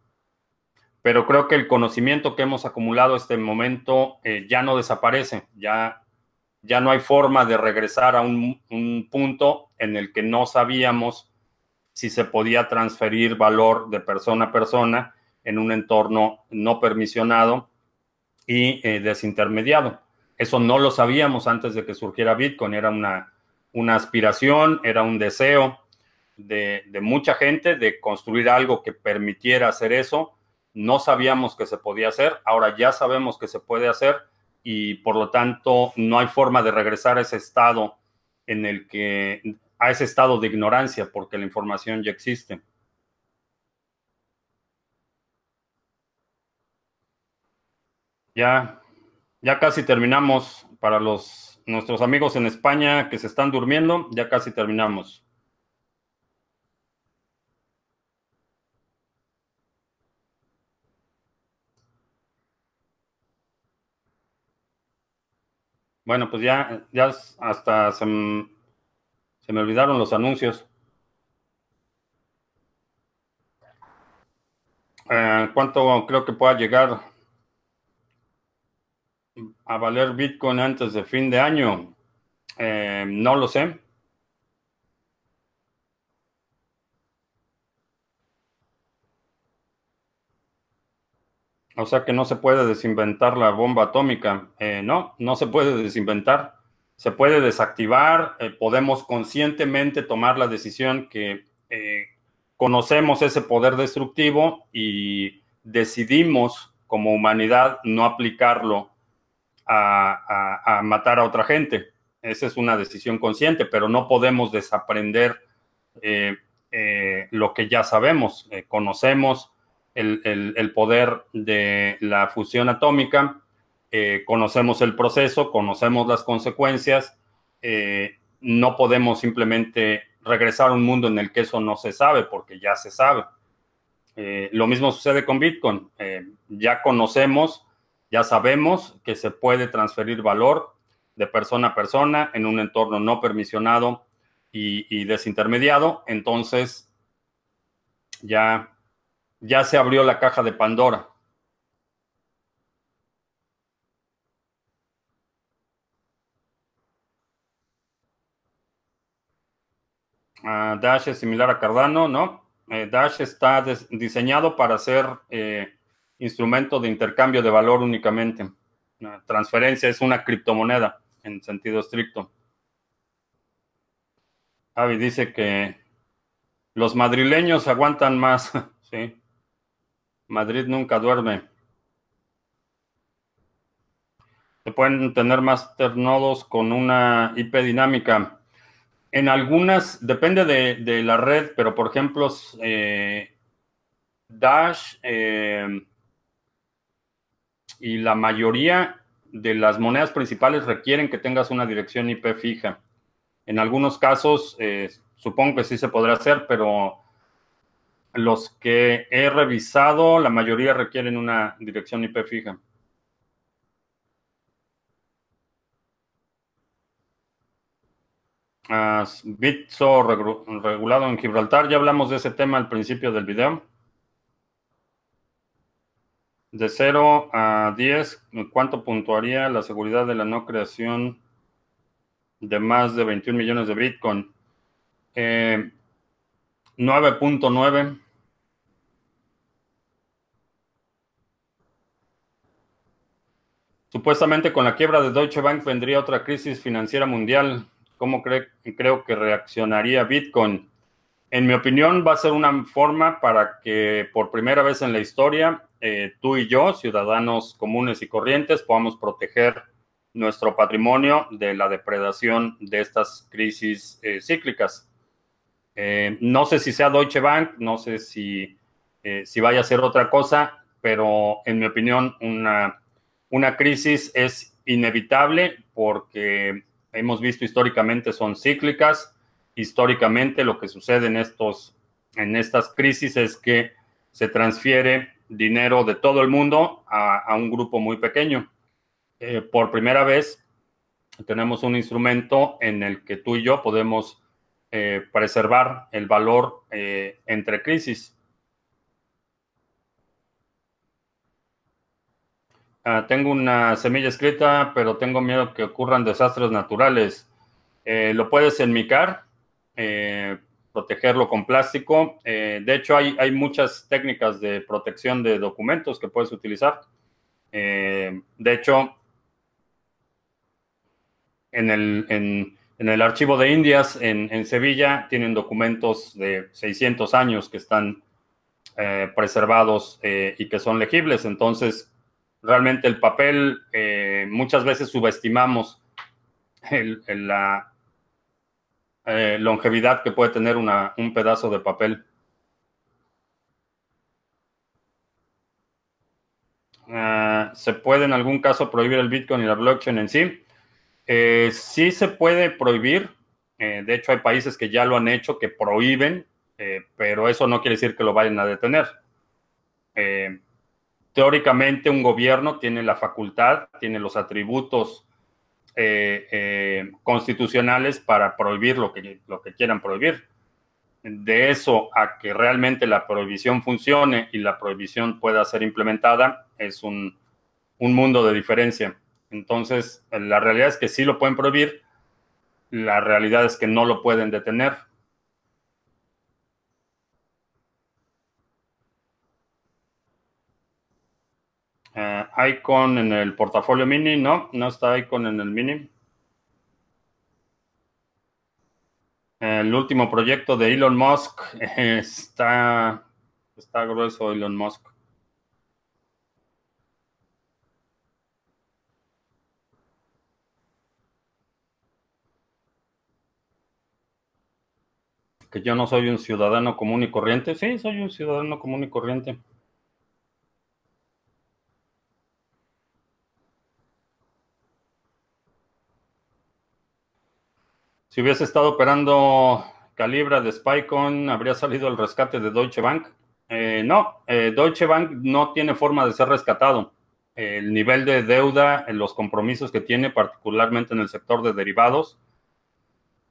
Pero creo que el conocimiento que hemos acumulado en este momento eh, ya no desaparece. Ya, ya no hay forma de regresar a un punto en el que no sabíamos si se podía transferir valor de persona a persona en un entorno no permisionado y eh, desintermediado. Eso no lo sabíamos antes de que surgiera Bitcoin, era una, una aspiración, era un deseo de, de, mucha gente de construir algo que permitiera hacer eso. No sabíamos que se podía hacer, ahora ya sabemos que se puede hacer y por lo tanto no hay forma de regresar a ese estado en el que a ese estado de ignorancia porque la información ya existe. Ya, ya casi terminamos para los nuestros amigos en España que se están durmiendo, ya casi terminamos. Bueno, pues ya, ya hasta se, se me olvidaron los anuncios. Eh, ¿Cuánto creo que pueda llegar a valer Bitcoin antes de fin de año? Eh, no lo sé. O sea que no se puede desinventar la bomba atómica. Eh, no, no se puede desinventar se puede desactivar, eh, podemos conscientemente tomar la decisión que eh, conocemos ese poder destructivo y decidimos como humanidad no aplicarlo a, matar a otra gente. Esa es una decisión consciente, pero no podemos desaprender eh, lo que ya sabemos. conocemos el poder de la fusión atómica eh, conocemos el proceso, conocemos las consecuencias, eh, no podemos simplemente regresar a un mundo en el que eso no se sabe, porque ya se sabe. Eh, lo mismo sucede con Bitcoin. ya conocemos, ya sabemos que se puede transferir valor de persona a persona en un entorno no permisionado y, y desintermediado. Entonces, ya, ya se abrió la caja de Pandora. Dash es similar a Cardano, ¿no? Eh, Dash está diseñado para ser eh, instrumento de intercambio de valor únicamente. Transferencia es una criptomoneda en sentido estricto. Avi dice que los madrileños aguantan más. sí. Madrid nunca duerme. Se pueden tener más nodos con una IP dinámica. En algunas, depende de, la red, pero por ejemplo, eh, Dash eh, y la mayoría de las monedas principales requieren que tengas una dirección IP fija. En algunos casos, eh, supongo que sí se podrá hacer, pero los que he revisado, la mayoría requieren una dirección IP fija. Bitso regulado en Gibraltar. Ya hablamos de ese tema al principio del video. De 0 a 10, ¿cuánto puntuaría la seguridad de la no creación de más de 21 millones de Bitcoin? 9.9. Eh, Supuestamente con la quiebra de Deutsche Bank vendría otra crisis financiera mundial. ¿Cómo creo que reaccionaría Bitcoin? En mi opinión, va a ser una forma para que por primera vez en la historia, eh, tú y yo, ciudadanos comunes y corrientes, podamos proteger nuestro patrimonio de la depredación de estas crisis eh, cíclicas. Eh, no sé si sea Deutsche Bank, no sé si, si vaya a ser otra cosa, pero en mi opinión, una, una crisis es inevitable porque hemos visto históricamente son cíclicas. Históricamente lo que sucede en, estos, en estas crisis es que se transfiere dinero de todo el mundo a, un grupo muy pequeño. Eh, por primera vez tenemos un instrumento en el que tú y yo podemos eh, preservar el valor eh, entre crisis. Ah, tengo una semilla escrita, pero tengo miedo que ocurran desastres naturales. Eh, lo puedes enmicar, eh, protegerlo con plástico. Eh, de hecho, hay, hay, muchas técnicas de protección de documentos que puedes utilizar. de hecho, en el, en, el archivo de Indias en, en, Sevilla tienen documentos de 600 años que están preservados y que son legibles. Entonces, realmente el papel, eh, muchas veces subestimamos la eh, longevidad que puede tener un pedazo de papel. Ah, ¿Se puede en algún caso prohibir el Bitcoin y la blockchain en sí? Eh, sí se puede prohibir. de hecho, hay países que ya lo han hecho, que prohíben, pero eso no quiere decir que lo vayan a detener teóricamente un gobierno tiene la facultad, tiene los atributos eh, eh, constitucionales para prohibir lo que, lo que quieran prohibir. De eso a que realmente la prohibición funcione y la prohibición pueda ser implementada es un, un mundo de diferencia. Entonces, la realidad es que sí lo pueden prohibir, la realidad es que no lo pueden detener. Uh, Icon en el portafolio mini, no, no está Icon en el mini. El último proyecto de Elon Musk está, está grueso Elon Musk. Que yo no soy un ciudadano común y corriente. Sí, soy un ciudadano común y corriente. Si hubiese estado operando Calibra de Spycoin, ¿habría salido el rescate de Deutsche Bank? Eh, no, eh, Deutsche Bank no tiene forma de ser rescatado. El nivel de deuda, los compromisos que tiene, particularmente en el sector de derivados,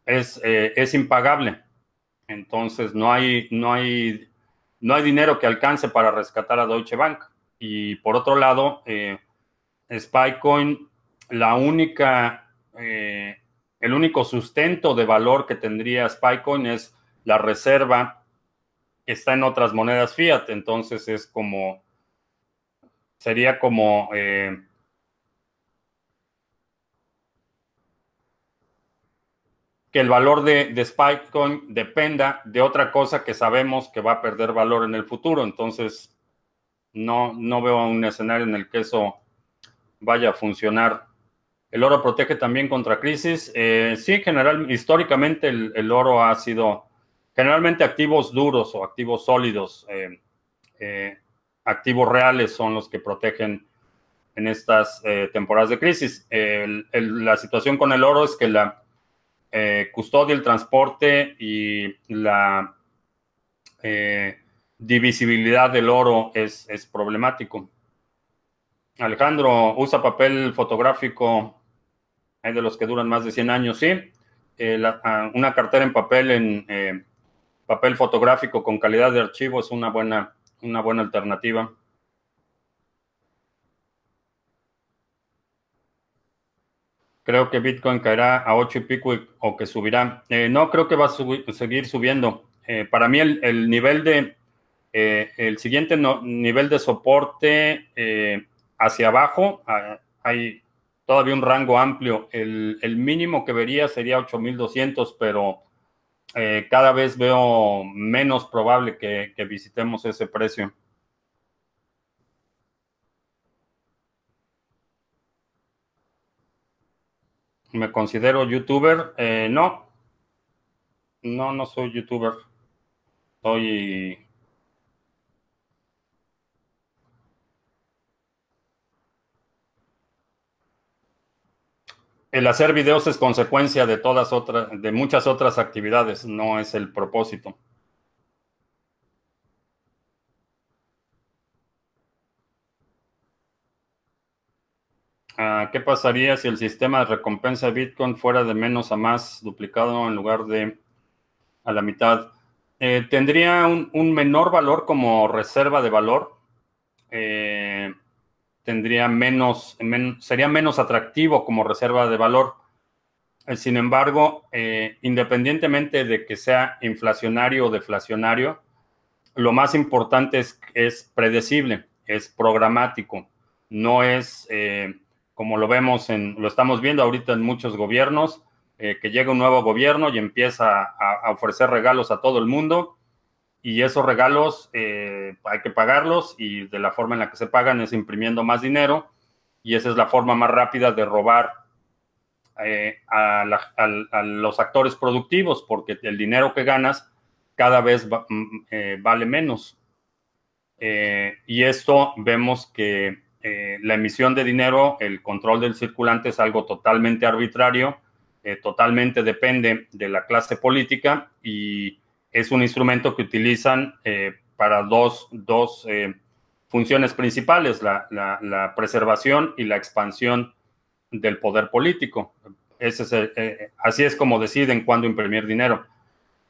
es, eh, es impagable. Entonces no hay, no, hay, no hay dinero que alcance para rescatar a Deutsche Bank. Y por otro lado, Spycoin, la única el único sustento de valor que tendría Spycoin es la reserva que está en otras monedas fiat. Entonces es como, sería como... Eh, que el valor de, de Spycoin dependa de otra cosa que sabemos que va a perder valor en el futuro. Entonces, no, no veo un escenario en el que eso vaya a funcionar el oro protege también contra crisis. Eh, sí, general, históricamente el, oro ha sido generalmente activos duros o activos sólidos. Eh, eh, activos reales son los que protegen en estas temporadas de crisis. la situación con el oro es que la custodia, el transporte y la divisibilidad del oro es, es problemático. Alejandro, ¿usa papel fotográfico hay de los que duran más de 100 años, sí. una cartera en papel, en papel fotográfico con calidad de archivo es una buena, una buena alternativa. Creo que Bitcoin caerá a 8 y pico o que subirá. Eh, no, creo que va a seguir subiendo. Eh, para mí el, nivel de, eh, el siguiente nivel de soporte hacia abajo, ah, hay todavía un rango amplio. El, mínimo que vería sería 8200, pero cada vez veo menos probable que visitemos ese precio. ¿Me considero youtuber? Eh, no. No, no soy youtuber. Soy... El hacer videos es consecuencia de todas otras, de muchas otras actividades, no es el propósito. Ah, ¿Qué pasaría si el sistema de recompensa de Bitcoin fuera de menos a más duplicado en lugar de a la mitad? Eh, tendría un, menor valor como reserva de valor. Eh, tendría menos, sería menos atractivo como reserva de valor. Eh, sin embargo, independientemente de que sea inflacionario o deflacionario, lo más importante es, es predecible, es programático, no es como lo vemos en, lo estamos viendo ahorita en muchos gobiernos, eh, que llega un nuevo gobierno y empieza a, ofrecer regalos a todo el mundo y esos regalos eh, hay que pagarlos y de la forma en la que se pagan es imprimiendo más dinero y esa es la forma más rápida de robar eh, a, los actores productivos porque el dinero que ganas cada vez mm, vale menos. y esto vemos que eh, la emisión de dinero, el control del circulante es algo totalmente arbitrario, eh, totalmente depende de la clase política y es un instrumento que utilizan eh, para dos, funciones principales, la, preservación y la expansión del poder político. Ese así es como deciden cuándo imprimir dinero.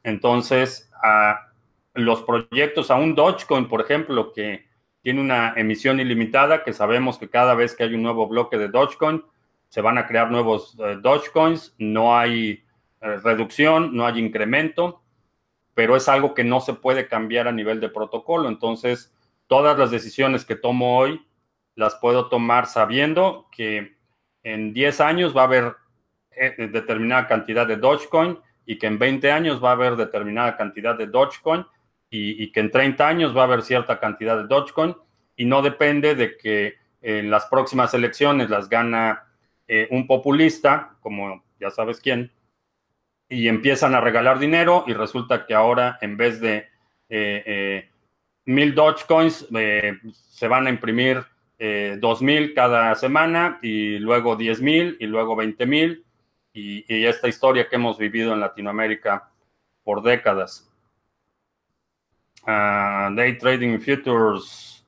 Entonces, a los proyectos, a un Dogecoin, por ejemplo, que tiene una emisión ilimitada que sabemos que cada vez que hay un nuevo bloque de Dogecoin, se van a crear nuevos eh, Dogecoins, no hay eh, reducción, no hay incremento, pero es algo que no se puede cambiar a nivel de protocolo. Entonces, todas las decisiones que tomo hoy las puedo tomar sabiendo que en 10 años va a haber eh, determinada cantidad de Dogecoin y que en 20 años va a haber determinada cantidad de Dogecoin y, que en 30 años va a haber cierta cantidad de Dogecoin y no depende de que en las próximas elecciones las gana eh, un populista, como ya sabes quién, y empiezan a regalar dinero y resulta que ahora en vez de eh, eh, mil Dogecoins se van a imprimir dos mil cada semana y luego diez mil y luego veinte mil y esta historia que hemos vivido en Latinoamérica por décadas. Ah, day trading futures.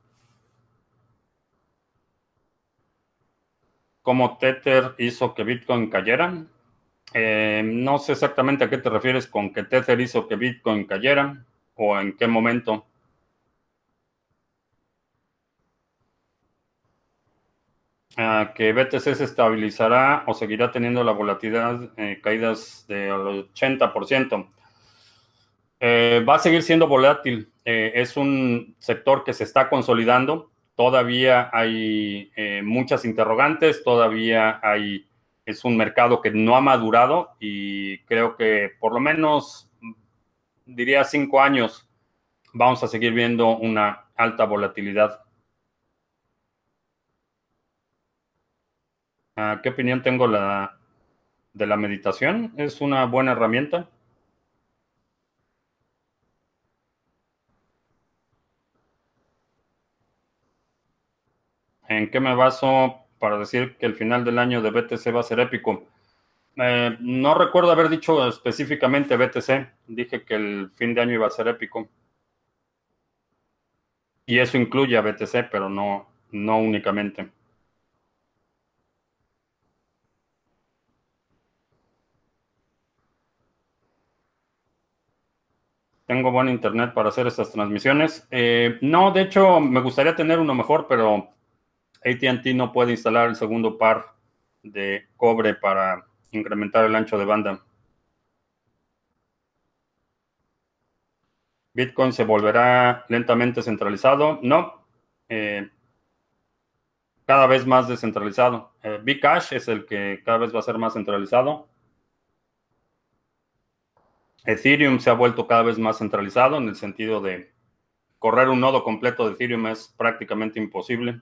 ¿Cómo Tether hizo que Bitcoin cayera? Eh, no sé exactamente a qué te refieres con que Tether hizo que Bitcoin cayera o en qué momento. Ah, que BTC se estabilizará o seguirá teniendo la volatilidad, eh, caídas del 80%. Eh, va a seguir siendo volátil. Es un sector que se está consolidando. Todavía hay muchas interrogantes, todavía hay, es un mercado que no ha madurado y creo que por lo menos, diría cinco años, vamos a seguir viendo una alta volatilidad. Ah, ¿Qué opinión tengo la, de la meditación? ¿Es una buena herramienta? ¿En qué me baso para decir que el final del año de BTC va a ser épico. Eh, no recuerdo haber dicho específicamente BTC, dije que el fin de año iba a ser épico. Y eso incluye a BTC, pero no, no únicamente. Tengo buen internet para hacer estas transmisiones. Eh, no, de hecho, me gustaría tener uno mejor, pero ATT no puede instalar el segundo par de cobre para incrementar el ancho de banda. Bitcoin se volverá lentamente centralizado. No. Eh, cada vez más descentralizado. Eh, Bcash es el que cada vez va a ser más centralizado. Ethereum se ha vuelto cada vez más centralizado en el sentido de correr un nodo completo de Ethereum es prácticamente imposible.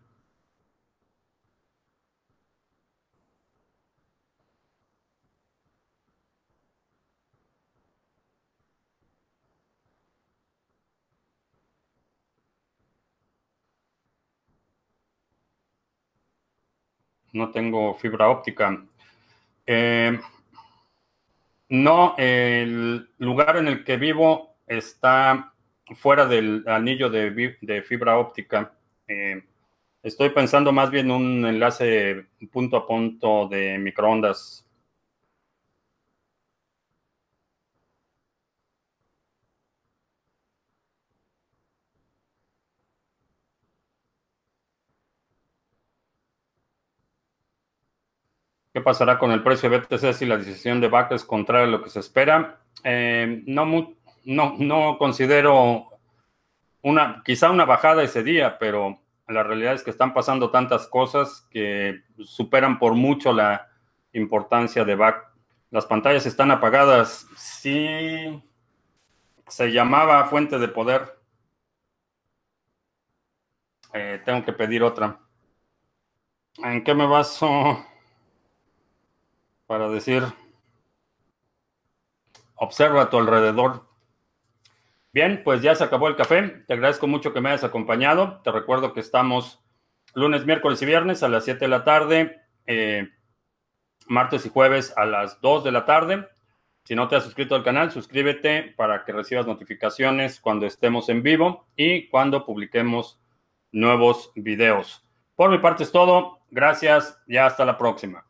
No tengo fibra óptica. Eh, no, el lugar en el que vivo está fuera del anillo de, fibra óptica. Eh, estoy pensando más bien en un enlace punto a punto de microondas. ¿Qué pasará con el precio de BTC si la decisión de BAC es contraria a lo que se espera? Eh, no, considero una, quizá una bajada ese día, pero la realidad es que están pasando tantas cosas que superan por mucho la importancia de BAC. Las pantallas están apagadas. Sí, se llamaba fuente de poder. Eh, tengo que pedir otra. ¿En qué me baso? Para decir, observa a tu alrededor. Bien, pues ya se acabó el café. Te agradezco mucho que me hayas acompañado. Te recuerdo que estamos lunes, miércoles y viernes a las 7 de la tarde, eh, martes y jueves a las 2 de la tarde. Si no te has suscrito al canal, suscríbete para que recibas notificaciones cuando estemos en vivo y cuando publiquemos nuevos videos. Por mi parte es todo. Gracias y hasta la próxima.